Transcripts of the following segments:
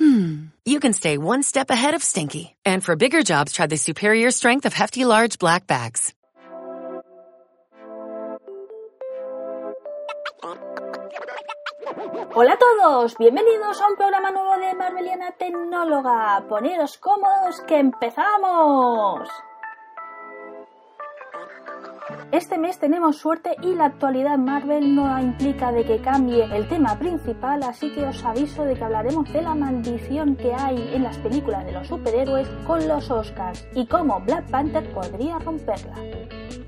hmm, you can stay one step ahead of stinky. And for bigger jobs, try the superior strength of Hefty Large Black Bags. Hola a todos, bienvenidos a un programa nuevo de Marveliana Tecnóloga. Poneros cómodos que empezamos. Este mes tenemos suerte y la actualidad Marvel no implica de que cambie el tema principal, así que os aviso de que hablaremos de la maldición que hay en las películas de los superhéroes con los Oscars y cómo Black Panther podría romperla.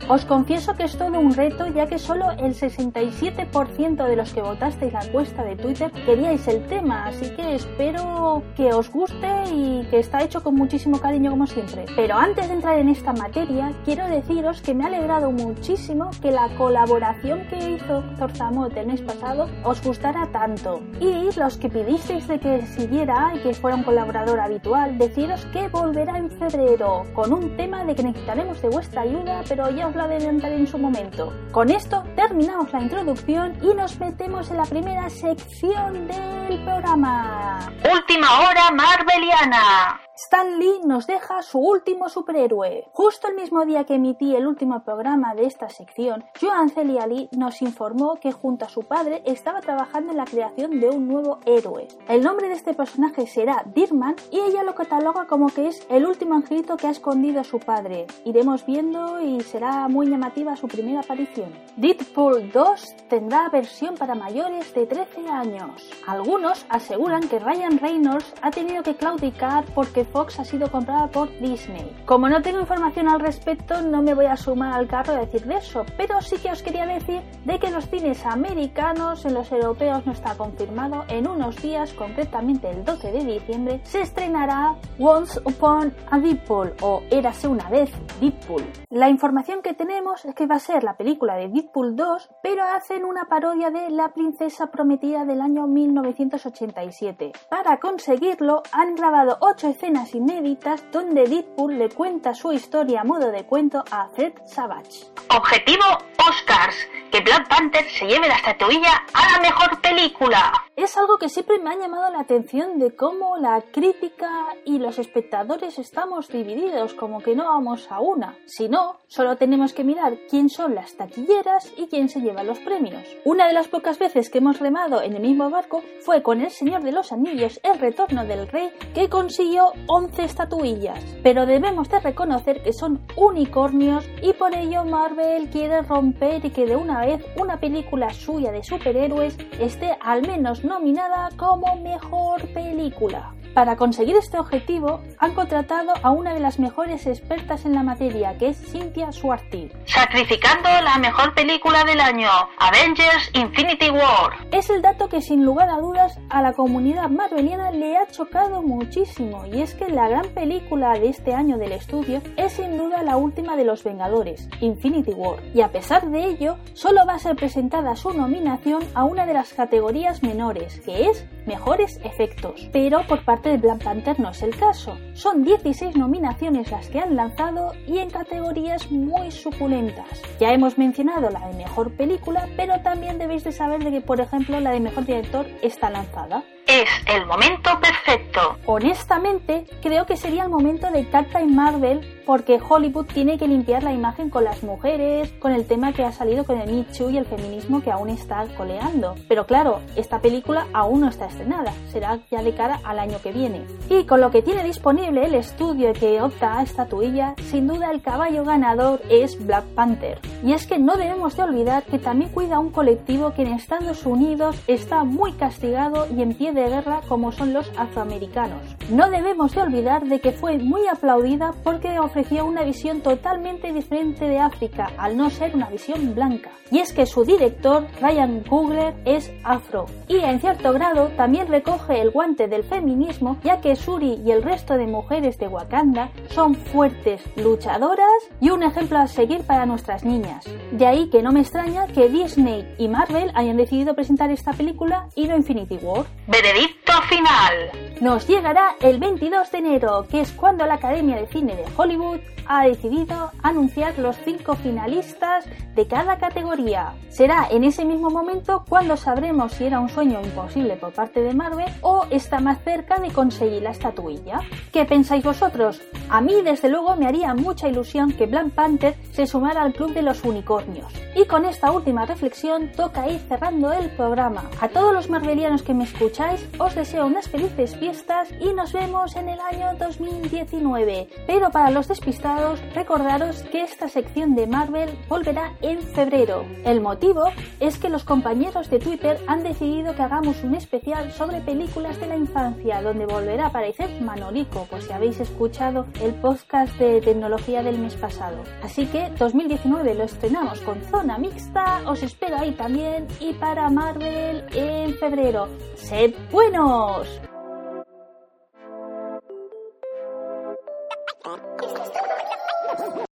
Os confieso que es todo un reto ya que solo el 67% de los que votasteis la encuesta de Twitter queríais el tema, así que espero que os guste y que está hecho con muchísimo cariño como siempre. Pero antes de entrar en esta materia, quiero deciros que me ha alegrado muchísimo que la colaboración que hizo Zorzamot el mes pasado os gustara tanto. Y los que pidisteis de que siguiera y que fuera un colaborador habitual, deciros que volverá en febrero con un tema de que necesitaremos de vuestra ayuda, pero ya lo adelantaré en su momento. Con esto terminamos la introducción y nos metemos en la primera sección del programa. Última hora Marveliana. Stan Lee nos deja su último superhéroe. Justo el mismo día que emití el último programa de esta sección, Joan Celia Lee nos informó que junto a su padre estaba trabajando en la creación de un nuevo héroe. El nombre de este personaje será Dirman y ella lo cataloga como que es el último angelito que ha escondido a su padre. Iremos viendo y será muy llamativa su primera aparición. Deadpool 2 tendrá versión para mayores de 13 años. Algunos aseguran que Ryan Reynolds ha tenido que claudicar porque Fox ha sido comprada por Disney. Como no tengo información al respecto, no me voy a sumar al carro de decir de eso, pero sí que os quería decir de que los cines americanos, en los europeos no está confirmado, en unos días, concretamente el 12 de diciembre, se estrenará Once Upon a Deadpool o Érase una vez Deadpool. La información que tenemos es que va a ser la película de Deadpool 2, pero hacen una parodia de La princesa prometida del año 1987. Para conseguirlo, han grabado 8 escenas inéditas donde Deadpool le cuenta su historia a modo de cuento a Fred Savage. Objetivo Oscars. Que Black Panther se lleve la estatuilla a la mejor película. Es algo que siempre me ha llamado la atención de cómo la crítica y los espectadores estamos divididos, como que no vamos a una. Si no, solo tenemos que mirar quién son las taquilleras y quién se lleva los premios. Una de las pocas veces que hemos remado en el mismo barco fue con El Señor de los Anillos, El Retorno del Rey, que consiguió 11 estatuillas. Pero debemos de reconocer que son unicornios y por ello Marvel quiere romper y que de una vez una película suya de superhéroes esté al menos nominada como mejor película. Para conseguir este objetivo, han contratado a una de las mejores expertas en la materia, que es Cynthia Swarty. Sacrificando la mejor película del año, Avengers Infinity War. Es el dato que sin lugar a dudas a la comunidad marveliana le ha chocado muchísimo, y es que la gran película de este año del estudio es sin duda la última de los Vengadores, Infinity War. Y a pesar de ello, solo va a ser presentada su nominación a una de las categorías menores, que es Mejores Efectos. Pero por parte de Black Panther no es el caso. Son 16 nominaciones las que han lanzado y en categorías muy suculentas. Ya hemos mencionado la de Mejor Película, pero también debéis de saber de que, por ejemplo, la de Mejor Director está lanzada. Es el momento perfecto. Honestamente, creo que sería el momento de Captain Marvel porque Hollywood tiene que limpiar la imagen con las mujeres, con el tema que ha salido con el Me Too y el feminismo que aún está coleando. Pero claro, esta película aún no está estrenada, será ya de cara al año que viene. Y con lo que tiene disponible el estudio que opta a estatuilla, sin duda el caballo ganador es Black Panther. Y es que no debemos de olvidar que también cuida un colectivo que en Estados Unidos está muy castigado y en pie de guerra como son los afroamericanos. No debemos de olvidar de que fue muy aplaudida porque ofrecía una visión totalmente diferente de África, al no ser una visión blanca. Y es que su director, Ryan Coogler, es afro. Y en cierto grado también recoge el guante del feminismo, ya que Suri y el resto de mujeres de Wakanda son fuertes, luchadoras y un ejemplo a seguir para nuestras niñas. De ahí que no me extraña que Disney y Marvel hayan decidido presentar esta película y no Infinity War. Veredicto final. Nos llegará el 22 de enero, que es cuando la Academia de Cine de Hollywood ha decidido anunciar los cinco finalistas de cada categoría. Será en ese mismo momento cuando sabremos si era un sueño imposible por parte de Marvel o está más cerca de conseguir la estatuilla. ¿Qué pensáis vosotros? A mí desde luego me haría mucha ilusión que Black Panther se sumara al club de los unicornios. Y con esta última reflexión toca ir cerrando el programa. A todos los marvelianos que me escucháis os deseo unas felices fiestas y nos vemos en el año 2019. Pero para los despistados, recordaros que esta sección de Marvel volverá en febrero. El motivo es que los compañeros de Twitter han decidido que hagamos un especial sobre películas de la infancia, donde volverá a aparecer Manolico, pues si habéis escuchado el podcast de tecnología del mes pasado. Así que 2019 lo estrenamos con zona mixta, os espero ahí también y para Marvel en febrero. ¡Sed buenos!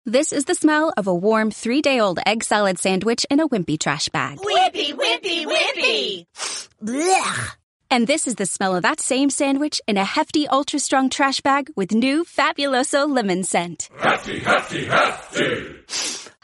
This is the smell of a warm three day old egg salad sandwich in a wimpy trash bag. Wimpy, wimpy, wimpy! Blech. And this is the smell of that same sandwich in a hefty, ultra strong trash bag with new Fabuloso lemon scent. Hefty, hefty, hefty.